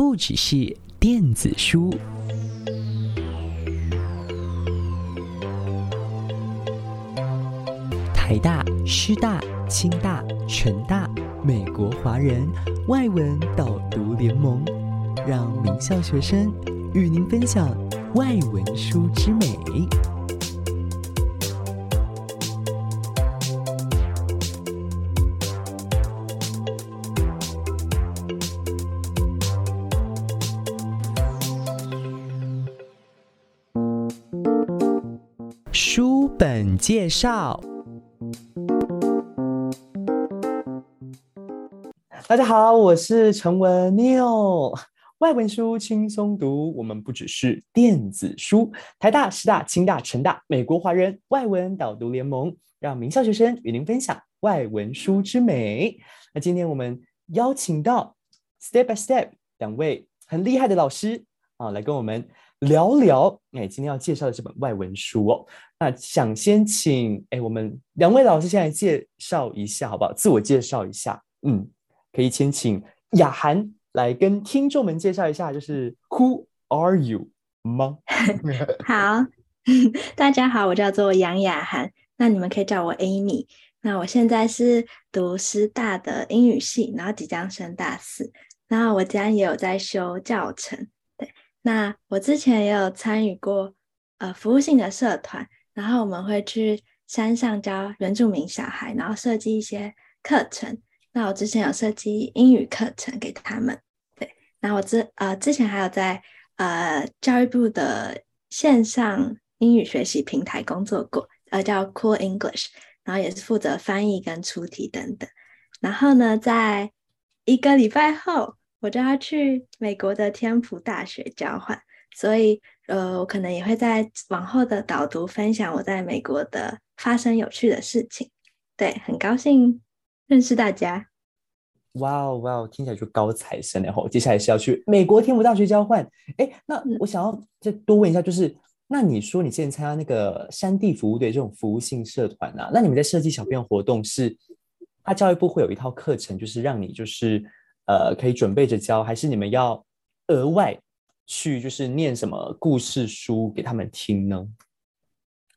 不只是电子书。台大、师大、清大、成大，美国华人外文导读联盟，让名校学生与您分享外文书之美。介绍。大家好，我是陈文 Neil。外文书轻松读，我们不只是电子书。台大、师大、清大、成大，美国华人外文导读联盟，让名校学生与您分享外文书之美。那今天我们邀请到 Step by Step 两位很厉害的老师啊，来跟我们聊聊。哎，今天要介绍的这本外文书哦。那想先请哎，我们两位老师先来介绍一下，好不好？自我介绍一下，嗯。可以先请雅涵来跟听众们介绍一下，就是 Who are you 吗？好，大家好，我叫做杨雅涵，那你们可以叫我 Amy。那我现在是读师大的英语系，然后即将升大四，然后我今天也有在修教程。那我之前也有参与过呃服务性的社团，然后我们会去山上教原住民小孩，然后设计一些课程。那我之前有设计英语课程给他们，对。那我之呃之前还有在呃教育部的线上英语学习平台工作过，呃叫 Cool English，然后也是负责翻译跟出题等等。然后呢，在一个礼拜后，我就要去美国的天普大学交换，所以呃我可能也会在往后的导读分享我在美国的发生有趣的事情。对，很高兴。认识大家，哇哦哇哦，听起来就高材生然后接下来是要去美国天普大学交换，哎，那我想要再多问一下，就是那你说你之前参加那个山地服务队这种服务性社团啊，那你们在设计小朋友活动是，他教育部会有一套课程，就是让你就是呃可以准备着教，还是你们要额外去就是念什么故事书给他们听呢？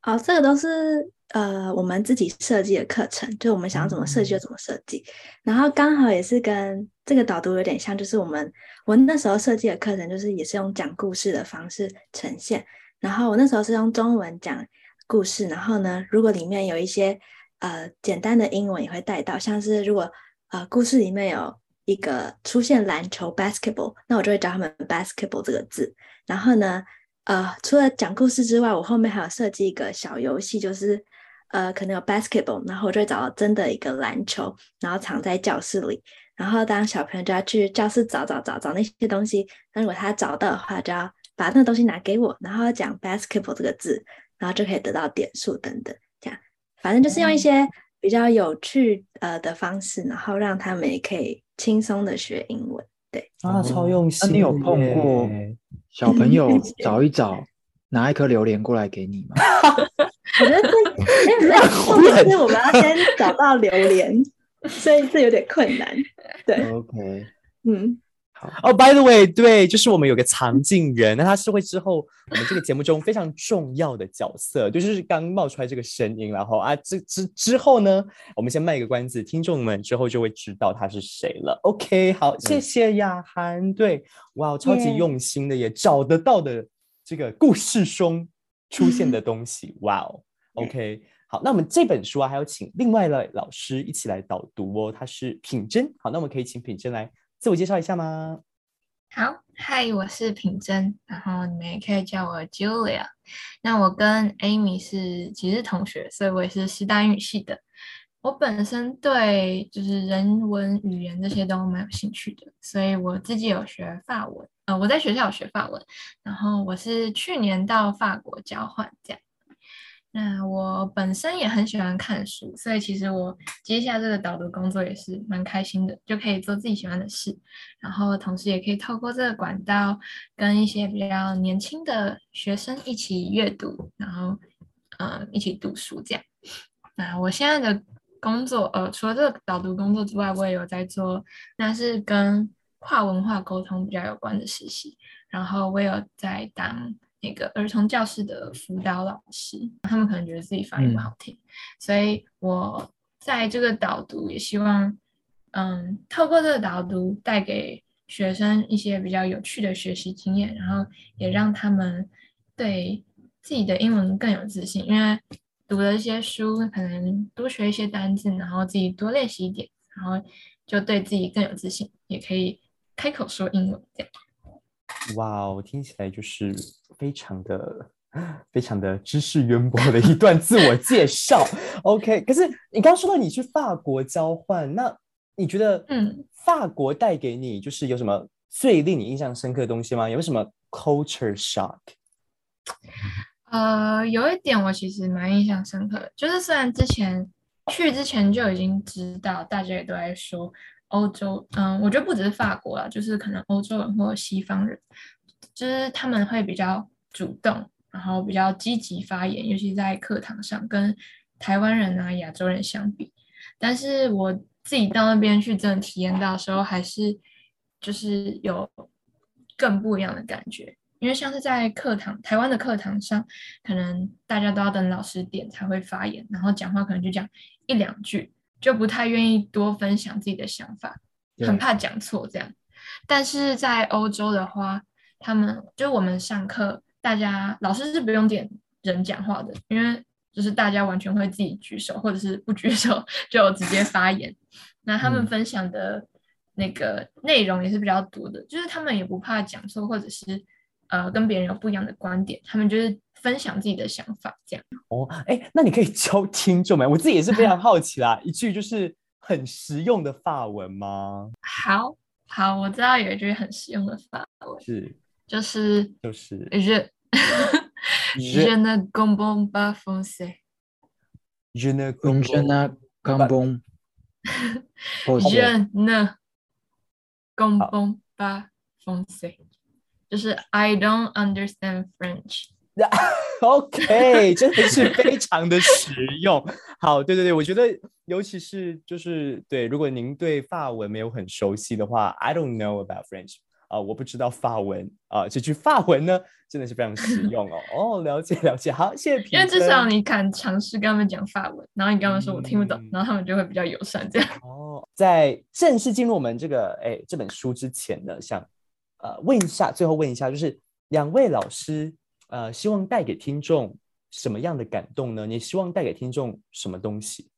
哦，这个都是。呃，我们自己设计的课程，就我们想要怎么设计就怎么设计。嗯、然后刚好也是跟这个导读有点像，就是我们我那时候设计的课程，就是也是用讲故事的方式呈现。然后我那时候是用中文讲故事，然后呢，如果里面有一些呃简单的英文也会带到，像是如果呃故事里面有一个出现篮球 basketball，那我就会教他们 basketball 这个字。然后呢，呃，除了讲故事之外，我后面还有设计一个小游戏，就是。呃，可能有 basketball，然后我就会找到真的一个篮球，然后藏在教室里，然后当小朋友就要去教室找找找找那些东西，那如果他找到的话，就要把那个东西拿给我，然后讲 basketball 这个字，然后就可以得到点数等等，这样，反正就是用一些比较有趣呃的方式，然后让他们也可以轻松的学英文。对啊，超用心。那你有碰过小朋友找一找，拿一颗榴莲过来给你吗？我觉得这哎，没有，其实 我们要先找到榴莲，所以这有点困难。对，OK，嗯，好。哦、oh,，By the way，对，就是我们有个藏镜人，那他是会之后我们这个节目中非常重要的角色，就是刚冒出来这个声音，然后啊，之之之后呢，我们先卖一个关子，听众们之后就会知道他是谁了。OK，好，谢谢雅涵。对，哇，超级用心的，也找得到的这个故事中。出现的东西，哇哦，OK，好，那我们这本书啊，还要请另外的老师一起来导读哦。他是品珍，好，那我们可以请品珍来自我介绍一下吗？好，嗨，我是品珍，然后你们也可以叫我 Julia。那我跟 Amy 是其实同学，所以我也是师大英语系的。我本身对就是人文语言这些都蛮有兴趣的，所以我自己有学法文。呃，我在学校有学法文，然后我是去年到法国交换这样。那我本身也很喜欢看书，所以其实我接下这个导读工作也是蛮开心的，就可以做自己喜欢的事，然后同时也可以透过这个管道跟一些比较年轻的学生一起阅读，然后呃一起读书这样。那我现在的工作，呃，除了这个导读工作之外，我也有在做，那是跟跨文化沟通比较有关的实习，然后我有在当那个儿童教室的辅导老师，他们可能觉得自己发音不好听，嗯、所以我在这个导读也希望，嗯，透过这个导读带给学生一些比较有趣的学习经验，然后也让他们对自己的英文更有自信，因为读了一些书，可能多学一些单字，然后自己多练习一点，然后就对自己更有自信，也可以开口说英文这样。哇哦，听起来就是非常的、非常的知识渊博的一段自我介绍。OK，可是你刚刚说到你去法国交换，那你觉得，嗯，法国带给你就是有什么最令你印象深刻的东西吗？有什么 culture shock？呃，有一点我其实蛮印象深刻的，就是虽然之前去之前就已经知道，大家也都在说。欧洲，嗯，我觉得不只是法国啦，就是可能欧洲人或西方人，就是他们会比较主动，然后比较积极发言，尤其在课堂上，跟台湾人啊、亚洲人相比。但是我自己到那边去真的体验到的时候，还是就是有更不一样的感觉，因为像是在课堂，台湾的课堂上，可能大家都要等老师点才会发言，然后讲话可能就讲一两句。就不太愿意多分享自己的想法，很怕讲错这样。但是在欧洲的话，他们就我们上课，大家老师是不用点人讲话的，因为就是大家完全会自己举手，或者是不举手就直接发言。那他们分享的那个内容也是比较多的，就是他们也不怕讲错，或者是呃跟别人有不一样的观点，他们就是。分享自己的想法，这样哦，哎，那你可以教听众们，我自己也是非常好奇啦，一句就是很实用的法文吗？好好，我知道有一句很实用的法文，是就是就是 Je Je ne comprends pas français Je ne comprends Je ne comprends pas français 就是 I don't understand French。OK，真的是 非常的实用。好，对对对，我觉得尤其是就是对，如果您对法文没有很熟悉的话，I don't know about French 啊、呃，我不知道法文啊、呃，这句法文呢真的是非常实用哦。哦，了解了解，好，谢谢。因为至少你敢尝试跟他们讲法文，然后你跟他们说我听不懂，嗯、然后他们就会比较友善这样。哦，在正式进入我们这个哎这本书之前呢，想呃问一下，最后问一下，就是两位老师。呃，希望带给听众什么样的感动呢？你希望带给听众什么东西？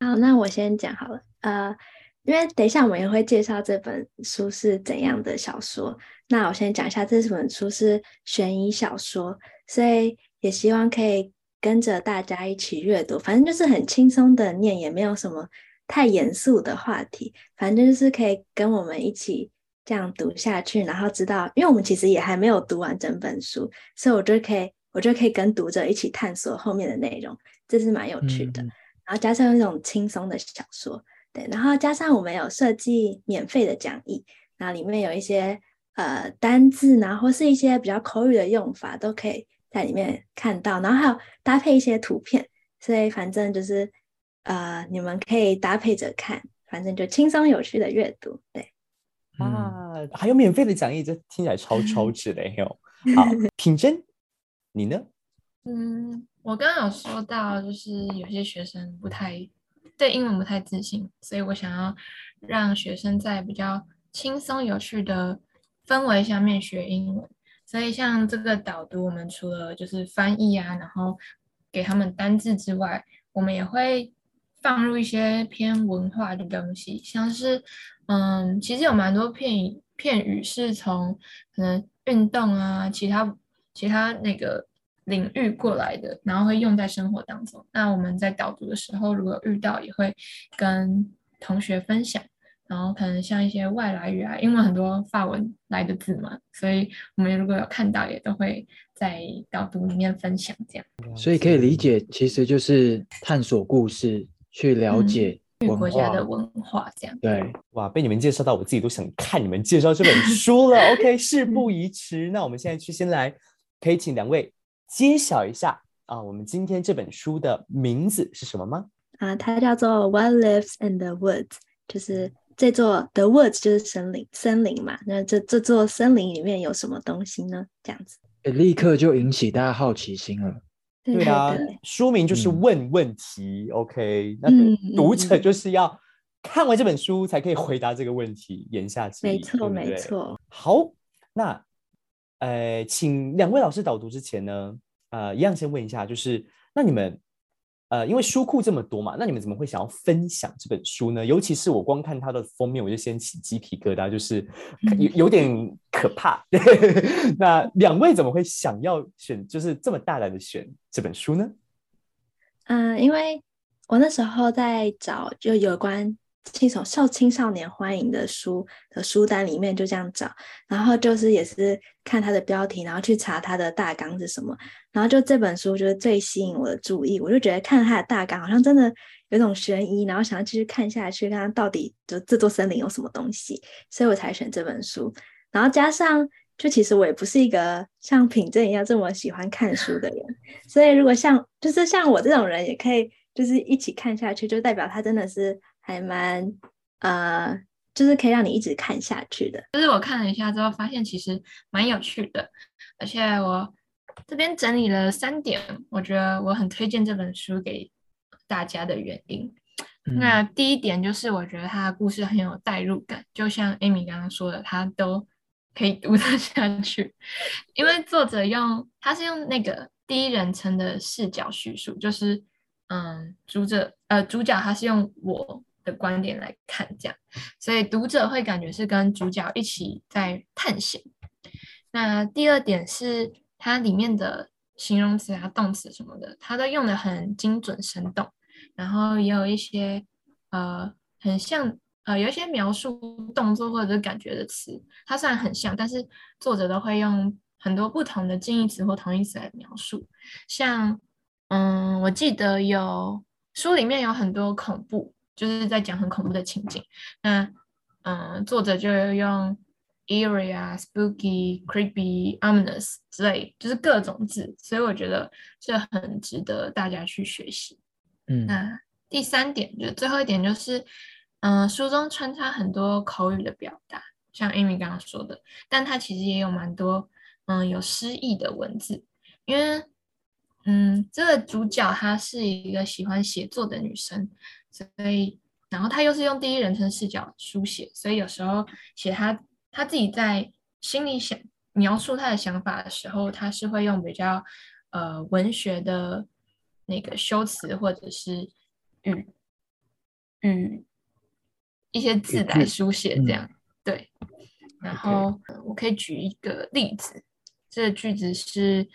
好，那我先讲好了。呃，因为等一下我们也会介绍这本书是怎样的小说。那我先讲一下，这本书是悬疑小说，所以也希望可以跟着大家一起阅读。反正就是很轻松的念，也没有什么太严肃的话题。反正就是可以跟我们一起。这样读下去，然后知道，因为我们其实也还没有读完整本书，所以我就可以，我就可以跟读者一起探索后面的内容，这是蛮有趣的。嗯、然后加上一种轻松的小说，对，然后加上我们有设计免费的讲义，然后里面有一些呃单字，然后或是一些比较口语的用法，都可以在里面看到，然后还有搭配一些图片，所以反正就是呃你们可以搭配着看，反正就轻松有趣的阅读，对。啊，还有免费的讲义，这听起来超超 值的哟。好，品珍，你呢？嗯，我刚刚有说到，就是有些学生不太对英文不太自信，所以我想要让学生在比较轻松有趣的氛围下面学英文。所以像这个导读，我们除了就是翻译啊，然后给他们单字之外，我们也会放入一些偏文化的东西，像是。嗯，其实有蛮多片语片语是从可能运动啊，其他其他那个领域过来的，然后会用在生活当中。那我们在导读的时候，如果遇到，也会跟同学分享。然后可能像一些外来语啊，因为很多法文来的字嘛，所以我们如果有看到，也都会在导读里面分享这样。所以可以理解，其实就是探索故事，去了解、嗯。国家的文化这样对哇，被你们介绍到，我自己都想看你们介绍这本书了。OK，事不宜迟，那我们现在去先来，可以请两位揭晓一下啊，我们今天这本书的名字是什么吗？啊，它叫做《What Lives in the Woods》，就是这座 The Woods 就是森林，森林嘛。那这这座森林里面有什么东西呢？这样子，立刻就引起大家好奇心了。对，对啊，书名就是问问题。嗯、OK，那读者就是要看完这本书才可以回答这个问题。言下之意，没错，对对没错。好，那呃，请两位老师导读之前呢，呃，一样先问一下，就是那你们。呃，因为书库这么多嘛，那你们怎么会想要分享这本书呢？尤其是我光看它的封面，我就先起鸡皮疙瘩，就是有有点可怕。那两位怎么会想要选，就是这么大胆的选这本书呢？嗯，因为我那时候在找就有关。青少受青少年欢迎的书的书单里面就这样找，然后就是也是看它的标题，然后去查它的大纲是什么，然后就这本书就是最吸引我的注意，我就觉得看它的大纲好像真的有种悬疑，然后想要继续看下去，看它到底就这座森林有什么东西，所以我才选这本书。然后加上就其实我也不是一个像品正一样这么喜欢看书的人，所以如果像就是像我这种人也可以就是一起看下去，就代表它真的是。还蛮呃，就是可以让你一直看下去的。就是我看了一下之后，发现其实蛮有趣的，而且我这边整理了三点，我觉得我很推荐这本书给大家的原因。嗯、那第一点就是我觉得他的故事很有代入感，就像 Amy 刚刚说的，他都可以读得下去，因为作者用他是用那个第一人称的视角叙述，就是嗯，主者呃主角他是用我。的观点来看，这样，所以读者会感觉是跟主角一起在探险。那第二点是它里面的形容词啊、动词什么的，它都用的很精准生动，然后也有一些呃很像呃有一些描述动作或者是感觉的词，它虽然很像，但是作者都会用很多不同的近义词或同义词来描述。像嗯，我记得有书里面有很多恐怖。就是在讲很恐怖的情景，那嗯，作者就用 eerie 啊、spooky、creepy、ominous 之类，就是各种字，所以我觉得这很值得大家去学习。嗯，那第三点就是最后一点，就是嗯，书中穿插很多口语的表达，像 Amy 刚刚说的，但它其实也有蛮多嗯有诗意的文字，因为嗯，这个主角她是一个喜欢写作的女生。所以，然后她又是用第一人称视角书写，所以有时候写她她自己在心里想描述她的想法的时候，她是会用比较呃文学的那个修辞或者是语语一些字来书写这样。对，然后我可以举一个例子，这个句子是。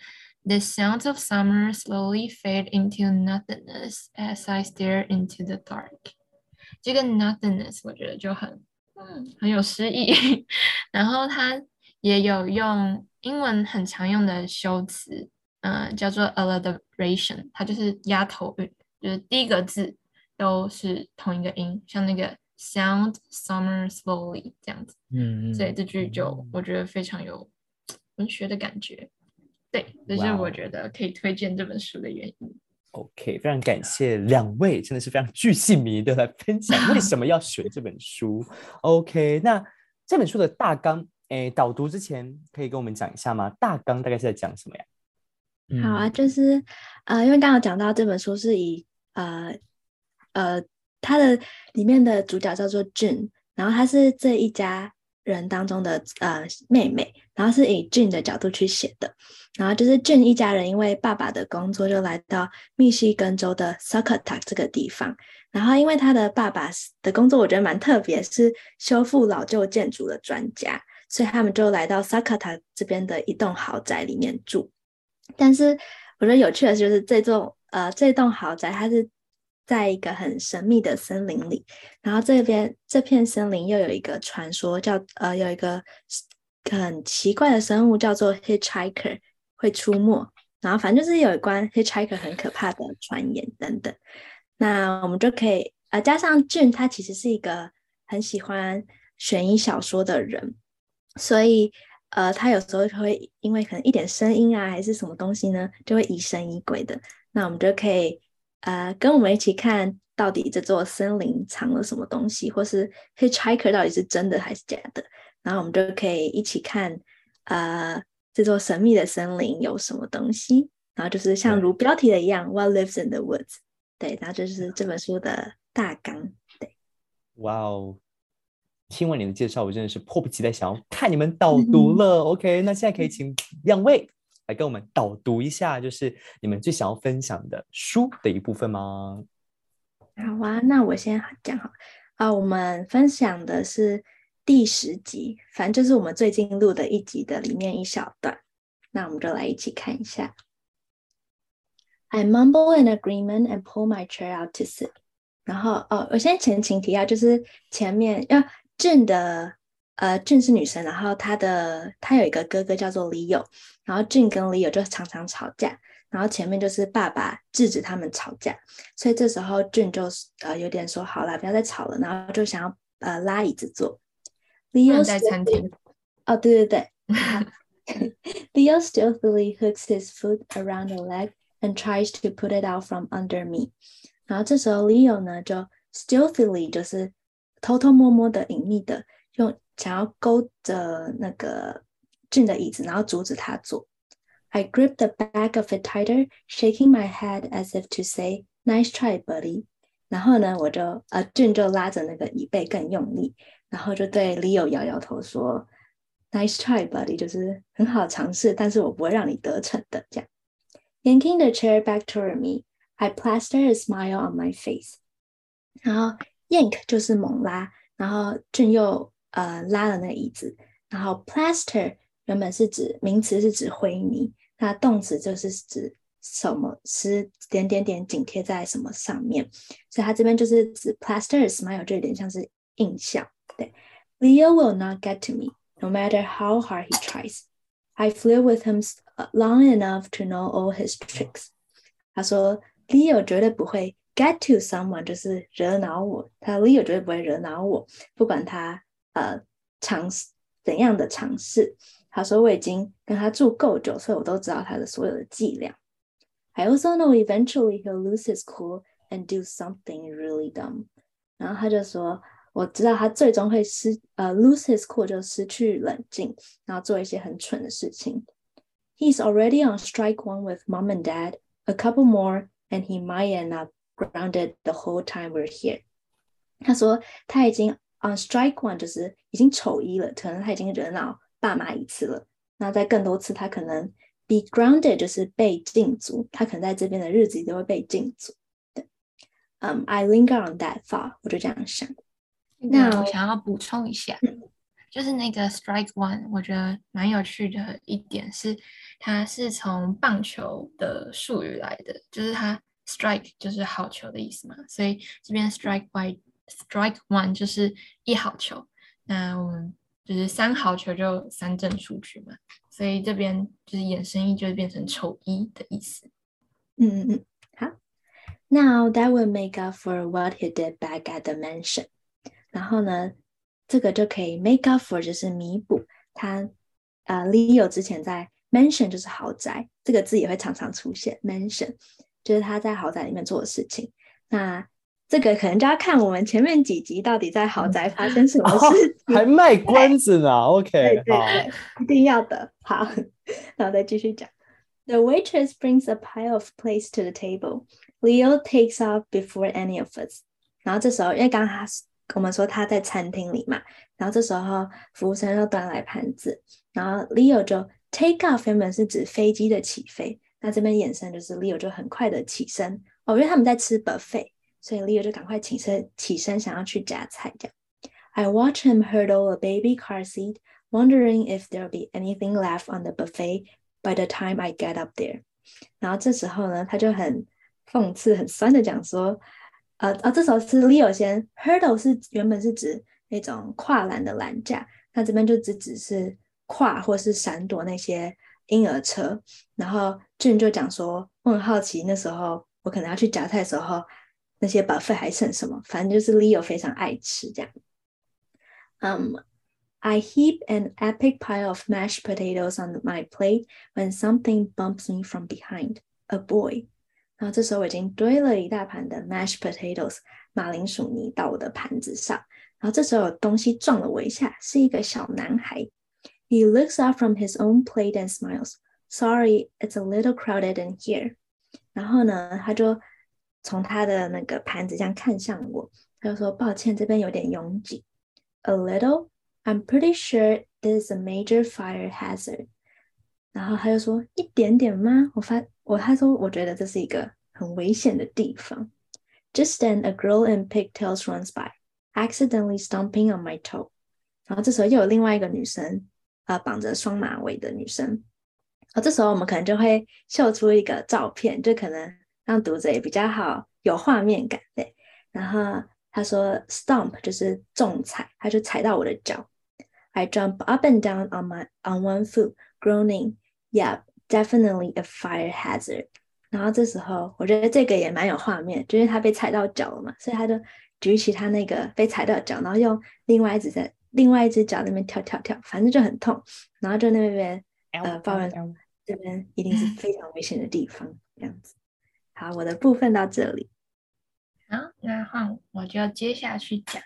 The sounds of summer slowly fade into nothingness as I stare into the dark。这个 nothingness 我觉得就很嗯很有诗意，然后它也有用英文很常用的修辞，嗯、呃，叫做 alliteration，它就是押头韵，就是第一个字都是同一个音，像那个 sound summer slowly 这样子，嗯，所以这句就我觉得非常有文学的感觉。 对，这是我觉得可以推荐这本书的原因。OK，非常感谢两位，真的是非常巨细迷的来分享为什么要选这本书。OK，那这本书的大纲，诶，导读之前可以跟我们讲一下吗？大纲大概是在讲什么呀？好啊，就是呃，因为刚刚讲到这本书是以呃呃，它的里面的主角叫做 June，然后他是这一家人当中的呃妹妹，然后是以 June 的角度去写的。然后就是 June 一家人，因为爸爸的工作就来到密西根州的 Saugatuck 这个地方。然后因为他的爸爸的工作，我觉得蛮特别，是修复老旧建筑的专家，所以他们就来到 Saugatuck 这边的一栋豪宅里面住。但是我觉得有趣的就是这座呃这栋豪宅，它是在一个很神秘的森林里。然后这边这片森林又有一个传说叫，呃有一个很奇怪的生物叫做 Hitchhiker。会出没，然后反正就是有关 Hitchhiker 很可怕的传言等等。那我们就可以呃加上 June，他其实是一个很喜欢悬疑小说的人，所以呃他有时候会因为可能一点声音啊还是什么东西呢，就会疑神疑鬼的。那我们就可以呃跟我们一起看到底这座森林藏了什么东西，或是 Hitchhiker 到底是真的还是假的。然后我们就可以一起看，呃，这座神秘的森林有什么东西。然后就是像如标题的一样，What lives in the woods？对，然后就是这本书的大纲。对，哇哦！听完你的介绍，我真的是迫不及待想要看你们导读了。嗯、OK，那现在可以请两位来跟我们导读一下，就是你们最想要分享的书的一部分吗？好啊，那我先讲好啊。我们分享的是第十集，反正就是我们最近录的一集的里面一小段。那我们就来一起看一下。I mumble an agreement and pull my chair out to sit。然后哦，我先前情提要，就是前面要俊的呃，俊是女生，然后她的她有一个哥哥叫做 Leo，然后俊跟 Leo 就常常吵架。然后前面就是爸爸制止他们吵架，所以这时候俊就呃有点说好了，不要再吵了，然后就想要呃拉椅子坐。Leo 在餐厅。哦，对对对。Leo stealthily hooks his foot around the leg and tries to put it out from under me。然后这时候 Leo 呢就 stealthily 就是偷偷摸摸的、隐秘的用想要勾着那个俊的椅子，然后阻止他坐。I grip the back of it tighter, shaking my head as if to say, "Nice try, buddy." 然后呢，我就呃，俊就拉着那个椅背更用力，然后就对 Leo 摇摇头说，"Nice try, buddy." 就是很好尝试，但是我不会让你得逞的。这样，yanking the chair back toward me, I plaster a smile on my face. 然后 yank 就是猛拉，然后俊又 呃拉了那个椅子，然后 plaster 原本是指名词，是指灰泥。那动词就是指什么是点点点紧贴在什么上面，所以它这边就是指 plaster smile，就有点像是印象。对，Leo will not get to me, no matter how hard he tries. I flew with him long enough to know all his tricks. 他说，Leo 绝对不会 get to someone，就是惹恼我。他 Leo 绝对不会惹恼我，不管他呃尝试怎样的尝试。他说：“我已经跟他住够久，所以我都知道他的所有的伎俩。I also know eventually he'll lose his cool and do something really dumb。”然后他就说：“我知道他最终会失呃、uh, lose his cool，就失去冷静，然后做一些很蠢的事情。He's already on strike one with mom and dad. A couple more, and he might end up grounded the whole time we're here。”他说他已经 on strike one，就是已经丑一了，可能他已经惹恼。爸妈一次了，那在更多次，他可能 be grounded 就是被禁足，他可能在这边的日子里都会被禁足。对，嗯、um,，I linger on that thought，我就这样想。那我想要补充一下，嗯、就是那个 strike one，我觉得蛮有趣的一点是，它是从棒球的术语来的，就是它 strike 就是好球的意思嘛，所以这边 strike by strike one 就是一好球。那我们。就是三好球就三振出局嘛，所以这边就是衍生一，就是变成丑一的意思。嗯嗯嗯，好。Now that will make up for what he did back at the mansion。然后呢，这个就可以 make up for，就是弥补他。呃，Leo 之前在 mansion 就是豪宅，这个字也会常常出现。mansion 就是他在豪宅里面做的事情。那这个可能就要看我们前面几集到底在豪宅发生什么事，哦，还卖关子呢。OK，对对对，好一定要的。好，然后再继续讲。The waitress brings a pile of plates to the table. Leo takes off before any of us. 然后这时候，因为刚刚他我们说他在餐厅里嘛，然后这时候服务生又端来盘子，然后 Leo 就 take off，原本是指飞机的起飞，那这边衍生就是 Leo 就很快的起身哦，因为他们在吃 buffet。所以 Leo 就赶快起身，起身想要去夹菜。这样，I watch him hurdle a baby car seat, wondering if there'll be anything left on the buffet by the time I get up there。然后这时候呢，他就很讽刺、很酸的讲说：“呃，啊，这时候是 Leo 先 hurdle 是原本是指那种跨栏的栏架，那这边就只只是跨或是闪躲那些婴儿车。然后俊就讲说：我很好奇，那时候我可能要去夹菜的时候。”那些 buffet 还剩什么？反正就是 Leo 非常爱吃这样。Um, I heap an epic pile of mashed potatoes on my plate when something bumps me from behind. A boy. 然后这时候我已经堆了一大盘的 mashed potatoes 马铃薯泥到我的盘子上。然后这时候有东西撞了我一下，是一个小男孩。He looks up from his own plate and smiles. Sorry, it's a little crowded in here. 然后呢，他就 从他的那个盘子这样看向我，他就说：“抱歉，这边有点拥挤。” A little? I'm pretty sure this is a major fire hazard. 然后他就说：“一点点吗？”我发我他说：“我觉得这是一个很危险的地方。” Just then, a girl in pigtails runs by. Accidentally stomping on my toe，然后这时候又有另外一个女生，呃，绑着双马尾的女生。然后这时候我们可能就会秀出一个照片，就可能让读者也比较好有画面感，对。然后他说 “stomp” 就是重踩，他就踩到我的脚。I jump up and down on my on one foot, groaning, "Yeah, definitely a fire hazard." 然后这时候我觉得这个也蛮有画面，就是他被踩到脚了嘛，所以他就。举起他那个被踩到脚，然后用另外一只在另外一只脚那边跳跳跳，反正就很痛，然后就那边呃抱怨这边一定是非常危险的地方，这样子。好，我的部分到这里。好，那换我就接下去讲。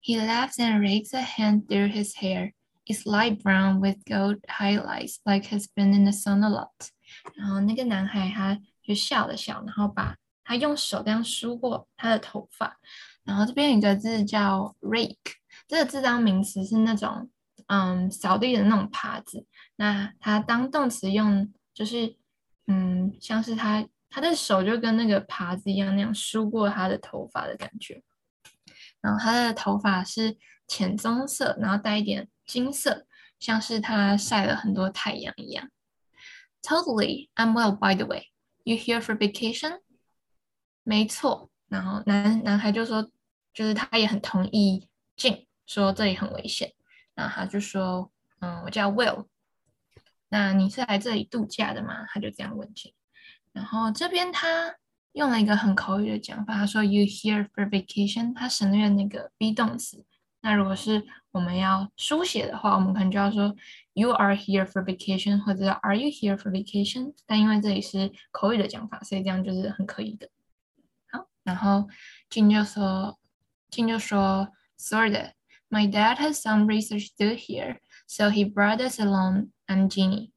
He laughs and rakes a hand through his hair. It's light brown with gold highlights, like he's been in the sun a lot. 然后那个男孩他就笑了笑，然后把。他用手这样梳过他的头发，然后这边有一个字叫 rake，这个字当名词是那种嗯扫地的那种耙子，那他当动词用就是嗯像是他他的手就跟那个耙子一样那样梳过他的头发的感觉，然后他的头发是浅棕色，然后带一点金色，像是他晒了很多太阳一样。Totally, I'm well, by the way. You here for vacation? 没错，然后男男孩就说，就是他也很同意 Jing 说这里很危险，然后他就说，嗯，我叫 Will，那你是来这里度假的吗？他就这样问进然后这边他用了一个很口语的讲法，他说 You here for vacation？他省略那个 be 动词，那如果是我们要书写的话，我们可能就要说 You are here for vacation，或者 Are you here for vacation？但因为这里是口语的讲法，所以这样就是很可以的。好然后金就说，金就说，Sort of. My dad has some research to do here, so he brought us along. I'm Ginny.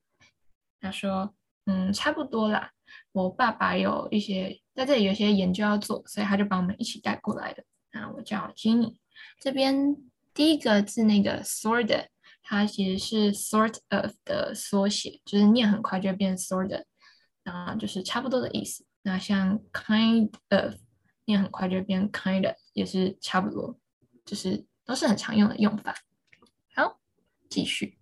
他说，嗯，差不多啦。我爸爸有一些在这里有些研究要做，所以他就把我们一起带过来的。那，我叫 Ginny。这边第一个字那个 sort 它其实是 sort of 的缩写，就是念很快就变 sort of，啊，就是差不多的意思。那像 kind of。念很快就变 kind 也是差不多，就是都是很常用的用法。好，继续。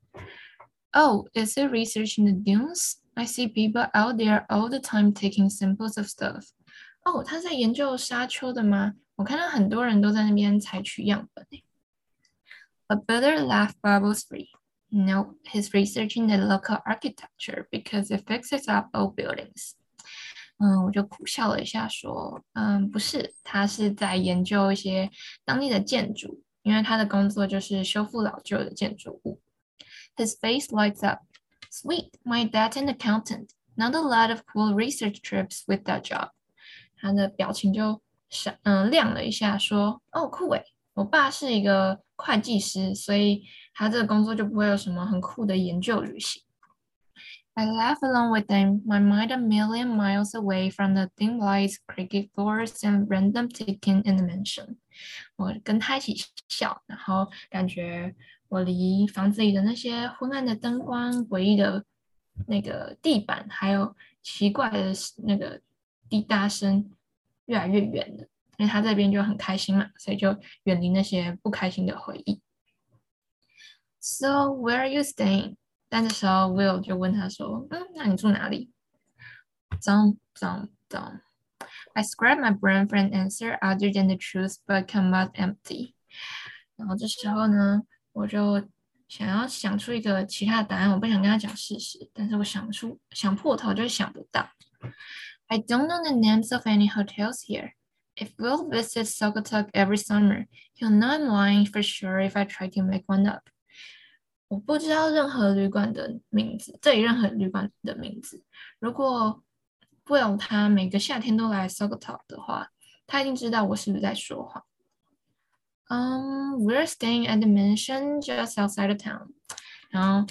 Oh, is it research in the dunes? I see people out there all the time taking samples of stuff. 哦，他在研究沙丘的吗？我看到很多人都在那边采取样本。A brother laughed bubbles free. No, he's researching the local architecture because it fixes up old buildings. 嗯，我就苦笑了一下，说，嗯，不是，他是在研究一些当地的建筑，因为他的工作就是修复老旧的建筑物。His face lights up. Sweet, my dad's an accountant. Not a lot of cool research trips with that job. 他的表情就闪，嗯，亮了一下，说，哦，酷诶，我爸是一个会计师，所以他这个工作就不会有什么很酷的研究旅行。I laugh along with them, my mind a million miles away from the dim lights, creaky floors, and random ticking in the mansion. 我跟他一起笑，然后感觉 我离房子里的那些昏暗的灯光、诡异的那个地板，还有奇怪的那个滴答声越来越远了。因为他这边就很开心嘛，所以就远离那些不开心的回忆。So where are you staying? 但这时候，Will 就问他说：“嗯，那你住哪里？” Don't, don't, don't. I scrap my brain for an answer other than the truth, but come out empty. 然后这时候呢，我就想要想出一个其他的答案，我不想跟他讲事实，但是我想出，想破头就是想不到。I don't know the names of any hotels here. If Will visits Sokotok every summer, he'll know I'm lying for sure if I try to make one up. 我不知道任何旅馆的名字，这里任何旅馆的名字。如果 Will 他每个夏天都来 Sokoto 的话，他一定知道我是不是在说谎。嗯、um,，We're staying at the mansion just outside the town。然后，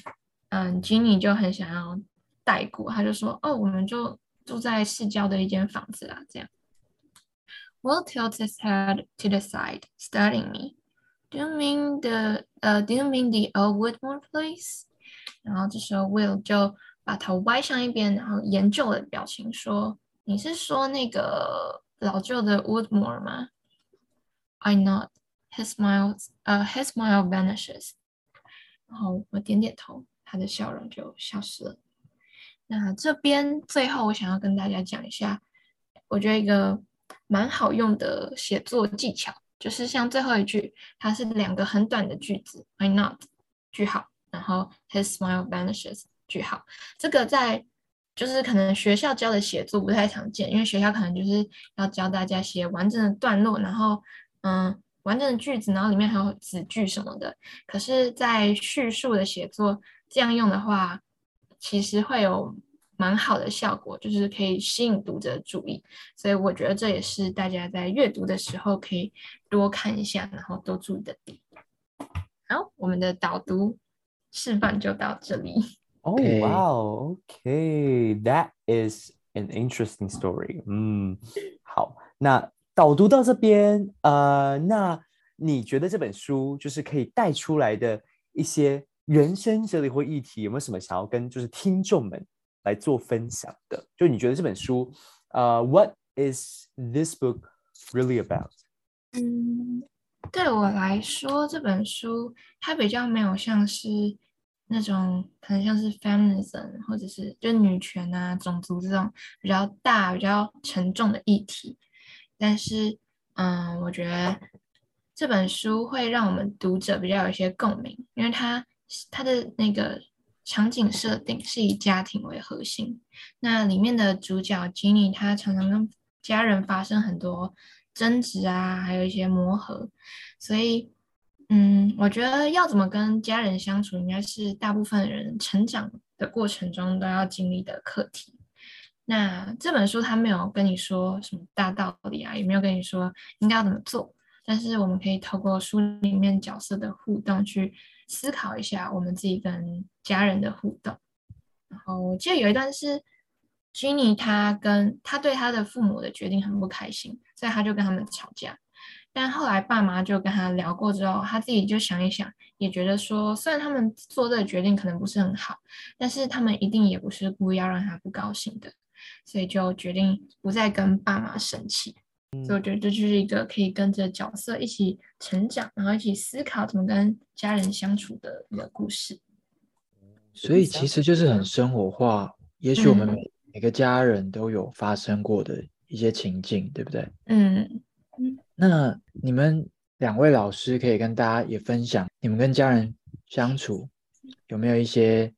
嗯，Ginny 就很想要带过，他就说：“哦，我们就住在市郊的一间房子啦。”这样。Will tilts his head to the side, studying me. Do you mean the 呃、uh,？Do you mean the old Woodmore place？然后这时候 Will 就把头歪向一边，然后研究的表情说：“你是说那个老旧的 Woodmore 吗？”I nod. His smile, 呃、his smile vanishes. 然后我点点头，他的笑容就消失了。那这边最后我想要跟大家讲一下，我觉得一个蛮好用的写作技巧，就是像最后一句，它是两个很短的句子，Why not? 句号，然后 His smile vanishes，句号。这个在就是可能学校教的写作不太常见，因为学校可能就是要教大家写完整的段落，然后嗯。完整的句子，然后里面还有子句什么的。可是，在叙述的写作这样用的话，其实会有蛮好的效果，就是可以吸引读者注意。所以我觉得这也是大家在阅读的时候可以多看一下，然后多注意的点。好，我们的导读示范就到这里。Oh wow, okay, that is an interesting story. 嗯，好，那。导读到这边，呃，那你觉得这本书就是可以带出来的一些人生哲理或议题，有没有什么想要跟就是听众们来做分享的？就你觉得这本书，呃，What is this book really about？嗯，对我来说，这本书它比较没有像是那种可能像是 feminism 或者是就女权啊、种族这种比较大、比较沉重的议题。但是，嗯，我觉得这本书会让我们读者比较有一些共鸣，因为它它的那个场景设定是以家庭为核心。那里面的主角 Ginny，她常常跟家人发生很多争执啊，还有一些磨合。所以，嗯，我觉得要怎么跟家人相处，应该是大部分人成长的过程中都要经历的课题。那这本书他没有跟你说什么大道理啊，也没有跟你说应该要怎么做，但是我们可以透过书里面角色的互动去思考一下我们自己跟家人的互动。然后我记得有一段是 Ginny 他跟他对他的父母的决定很不开心，所以他就跟他们吵架。但后来爸妈就跟他聊过之后，他自己就想一想，也觉得说虽然他们做这个决定可能不是很好，但是他们一定也不是故意要让他不高兴的。所以就决定不再跟爸妈生气，嗯，所以我觉得这就是一个可以跟着角色一起成长，然后一起思考怎么跟家人相处的一个故事。所以其实就是很生活化，也许我们每每个家人都有发生过的一些情境，嗯、对不对？嗯嗯。那你们两位老师可以跟大家也分享，你们跟家人相处有没有一些？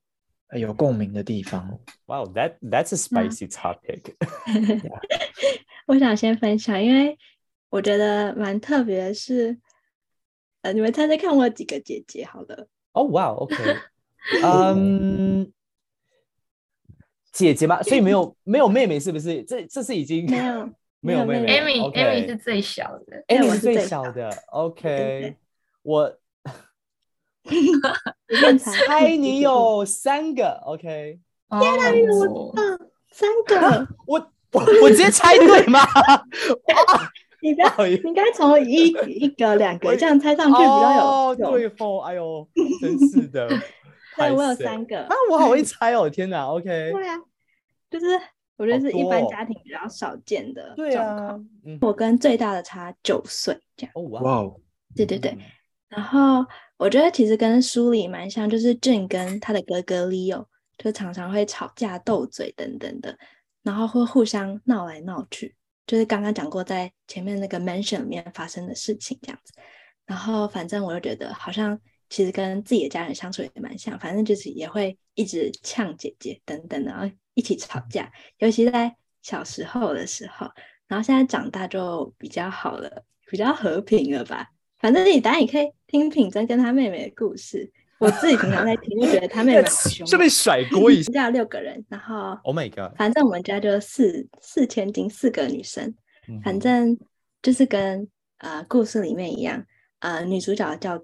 有共鸣的地方。Wow, that that's a spicy topic. 我想先分享，因为我觉得蛮特别的是，呃，你们猜猜看，我有几个姐姐？好了。哦，哇，OK。嗯，姐姐吧，所以没有没有妹妹，是不是？这这是已经没有没有妹妹。Amy，Amy 是最小的，Amy 是最小的。OK，我。猜 你 有三个，OK？天哪，你怎么知道三个？我我我直接猜对吗？你不要，你应该从一一个两个这样猜上去比较有。哦，对哦，哎呦，真是的。对，我有三个啊，我好会猜哦，天哪，OK？对啊，就是我觉得是一般家庭比较少见的状况。对啊，我跟最大的差九岁，这样。哦哇，对对对，然后。我觉得其实跟书里蛮像，就是俊跟他的哥哥 Leo 就常常会吵架、斗嘴等等的，然后会互相闹来闹去，就是刚刚讲过在前面那个 mansion 里面发生的事情这样子。然后反正我就觉得好像其实跟自己的家人相处也蛮像，反正就是也会一直呛姐姐等等，然后一起吵架，尤其在小时候的时候，然后现在长大就比较好了，比较和平了吧。反正你当然也可以听品珍跟她妹妹的故事，我自己平常在听，就觉得她妹妹好 凶，是被甩锅一下。家六个人，然后 Oh my god，反正我们家就四四千金，四个女生，嗯反正就是跟呃故事里面一样，呃女主角叫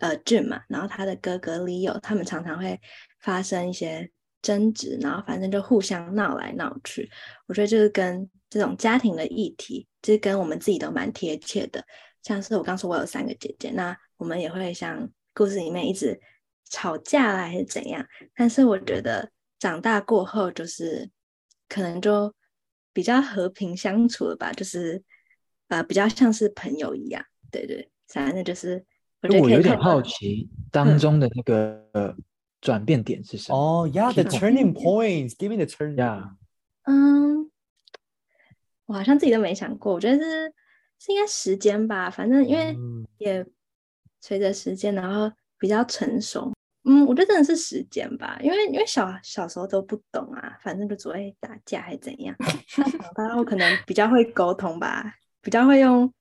呃 June 嘛，然后她的哥哥 Leo，他们常常会发生一些争执，然后反正就互相闹来闹去。我觉得就是跟这种家庭的议题，就是跟我们自己都蛮贴切的。像是我刚说我有三个姐姐，那我们也会像故事里面一直。吵架啦还是怎样？但是我觉得长大过后，就是可能就比较和平相处了吧，就是呃比较像是朋友一样。对对，反正就是我觉得。我有点好奇当中的那个转变点是什么？哦，Yeah，the turning points，give me the turning。Yeah，嗯，我好像自己都没想过，我觉得是是应该时间吧。反正因为也随着时间，然后比较成熟。嗯，我觉得真的是时间吧，因为因为小小时候都不懂啊，反正就只会打架还是怎样。那长大后可能比较会沟通吧，比较会用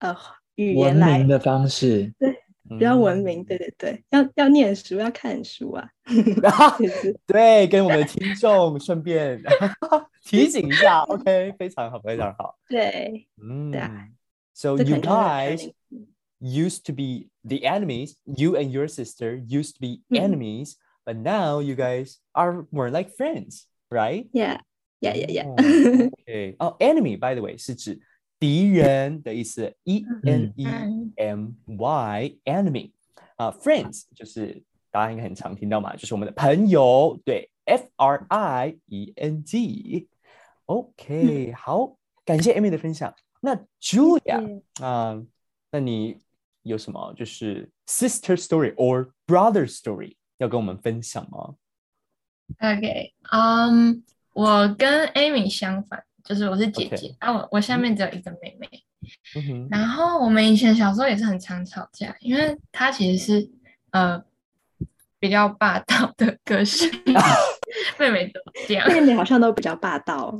呃语言来文明的方式，对，比较文明，对对对，要要念书，要看书啊。对，跟我们的听众顺便 提醒一下，OK，非常好，非常好。对，嗯，对啊。So you guys used to be the enemies. You and your sister used to be enemies, but now you guys are more like friends, right? Yeah, yeah, yeah, yeah. Oh, okay. Oh, enemy, by the way, 是指敌人的意思。E N E M Y, enemy. 啊，friends 就是大家应该很常听到嘛，就是我们的朋友。对，F R I E N G. OK，好，感谢 Amy 的分享。 那 Julia 啊，那你有什么就是 sister story or brother story 要跟我们分享吗？OK，嗯、um,，我跟 Amy 相反，就是我是姐姐.啊，我我下面只有一个妹妹。嗯、然后我们以前小时候也是很常吵架，因为她其实是呃比较霸道的个性，妹妹都这样，妹妹好像都比较霸道，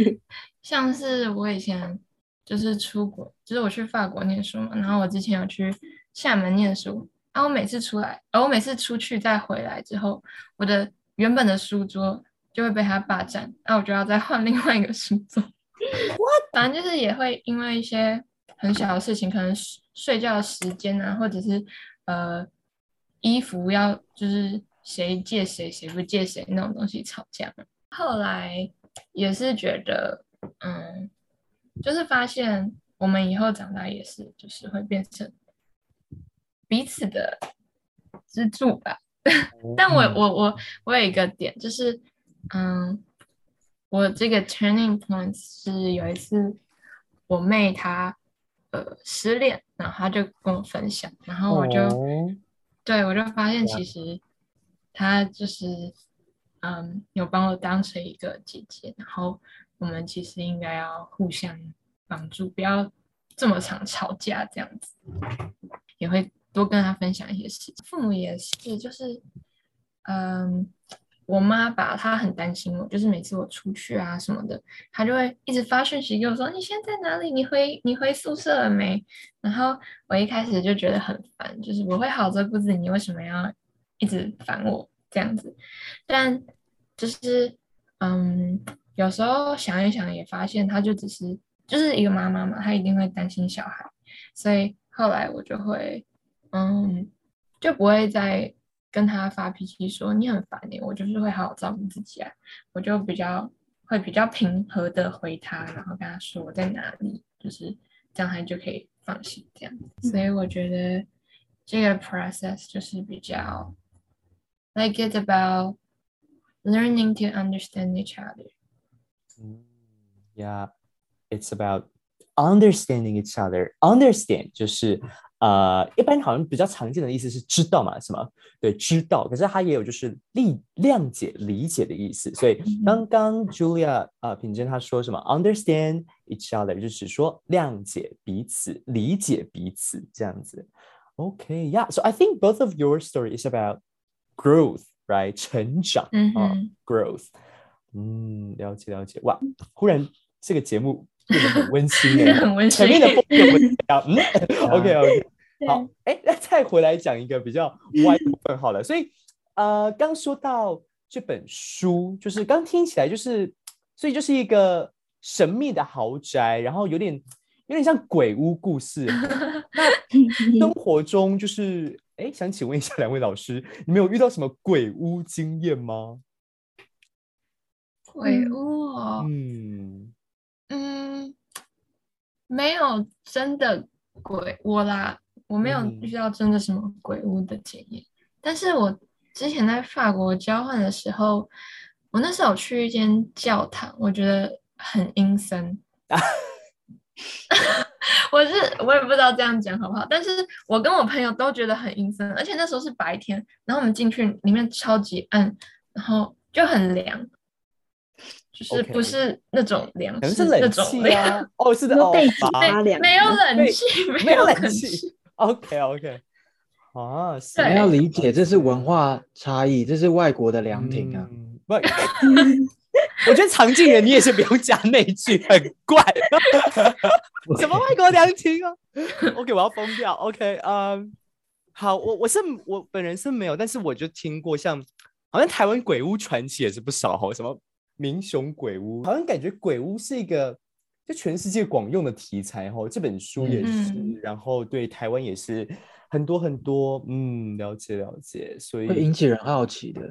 像是我以前。就是出国，就是我去法国念书嘛，然后我之前有去厦门念书，然后我每次出来，而我每次出去再回来之后，我的原本的书桌就会被他霸占，那我就要再换另外一个书桌。What? 反正就是也会因为一些很小的事情，可能睡觉的时间啊，或者是呃衣服要就是谁借谁谁不借谁那种东西吵架。后来也是觉得嗯。就是发现我们以后长大也是，就是会变成彼此的支柱吧。但我我我我有一个点，就是嗯，我这个 turning point 是有一次我妹她呃失恋，然后她就跟我分享，然后我就、oh. 对我就发现其实她就是嗯有把我当成一个姐姐，然后。我们其实应该要互相帮助，不要这么常吵架，这样子也会多跟他分享一些事情。父母也是，就是嗯，我妈吧，她很担心我，就是每次我出去啊什么的，她就会一直发讯息给我说：“你现在在哪里？你回你回宿舍了没？”然后我一开始就觉得很烦，就是我会好着顾自己，你为什么要一直烦我这样子？但就是嗯。有时候想一想，也发现她就只是就是一个妈妈嘛，她一定会担心小孩，所以后来我就会，嗯，就不会再跟她发脾气说你很烦你，我就是会好好照顾自己啊，我就比较会比较平和的回她，然后跟她说我在哪里，就是这样她就可以放心这样，所以我觉得这个 process 就是比较，like it's about learning to understand each other。嗯，Yeah, it's about understanding each other. Understand 就是呃，一般好像比较常见的意思是知道嘛，是吗？对，知道。可是它也有就是理谅解、理解的意思。所以刚刚 Julia 啊、呃，品珍她说什么？Understand each other 就是说谅解彼此、理解彼此这样子。Okay, yeah. So I think both of your story is about growth, right? 成长啊、嗯呃、，growth。 嗯，了解了解。哇，忽然这个节目变得很温馨哎，很温馨。前面的风格不一样。嗯，OK OK。好，哎，那再回来讲一个比较歪部分好了。所以，呃，刚说到这本书，就是刚听起来就是，所以就是一个神秘的豪宅，然后有点有点像鬼屋故事。那生活中就是，哎，想请问一下两位老师，你们有遇到什么鬼屋经验吗？鬼屋，嗯嗯，没有真的鬼屋啦。我没有遇到真的什么鬼屋的经验，嗯，但是我之前在法国交换的时候，我那时候去一间教堂，我觉得很阴森。我是我也不知道这样讲好不好，但是我跟我朋友都觉得很阴森，而且那时候是白天，然后我们进去里面超级暗，然后就很凉，就是不是那种凉，okay. 是冷气啊。哦，是的，哦，没，没有 冷气，没有冷气。OK OK，啊，你们要理解，这是文化差异，这是外国的凉亭啊。不、嗯，我觉得常静人你也是不用加那句，很怪。什么外国凉亭啊？OK，我要疯掉。OK，嗯、um,，好，我我是我本人是没有，但是我就听过像，好像台湾鬼屋传奇也是不少哦，什么民雄鬼屋，好像感觉鬼屋是一个。就全世界广用的题材哈，这本书也是，嗯、然后对台湾也是很多很多，嗯，了解了解，所以会引起人好奇的，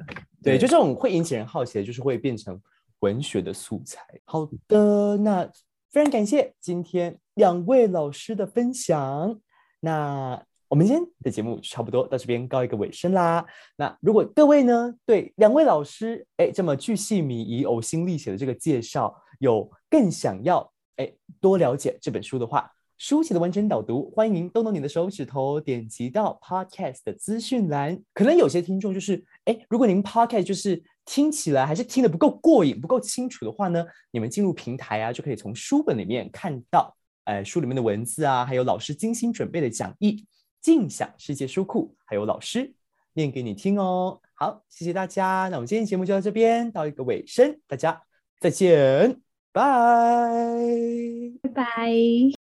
对，对。就这种会引起人好奇的，就是会变成文学的素材。好的，那非常感谢今天两位老师的分享，那我们今天的节目差不多到这边告一个尾声啦。那如果各位呢对两位老师哎这么巨细靡遗、呕心沥血的这个介绍有更想要。哎，多了解这本书的话，书写的完整导读，欢迎动动你的手指头，点击到 Podcast 的资讯栏。可能有些听众就是，哎，如果您 Podcast 就是听起来还是听得不够过瘾、不够清楚的话呢，你们进入平台啊，就可以从书本里面看到，哎，书里面的文字啊，还有老师精心准备的讲义，尽享世界书库，还有老师念给你听哦。好，谢谢大家，那我们今天节目就到这边，到一个尾声，大家再见。拜拜，拜拜。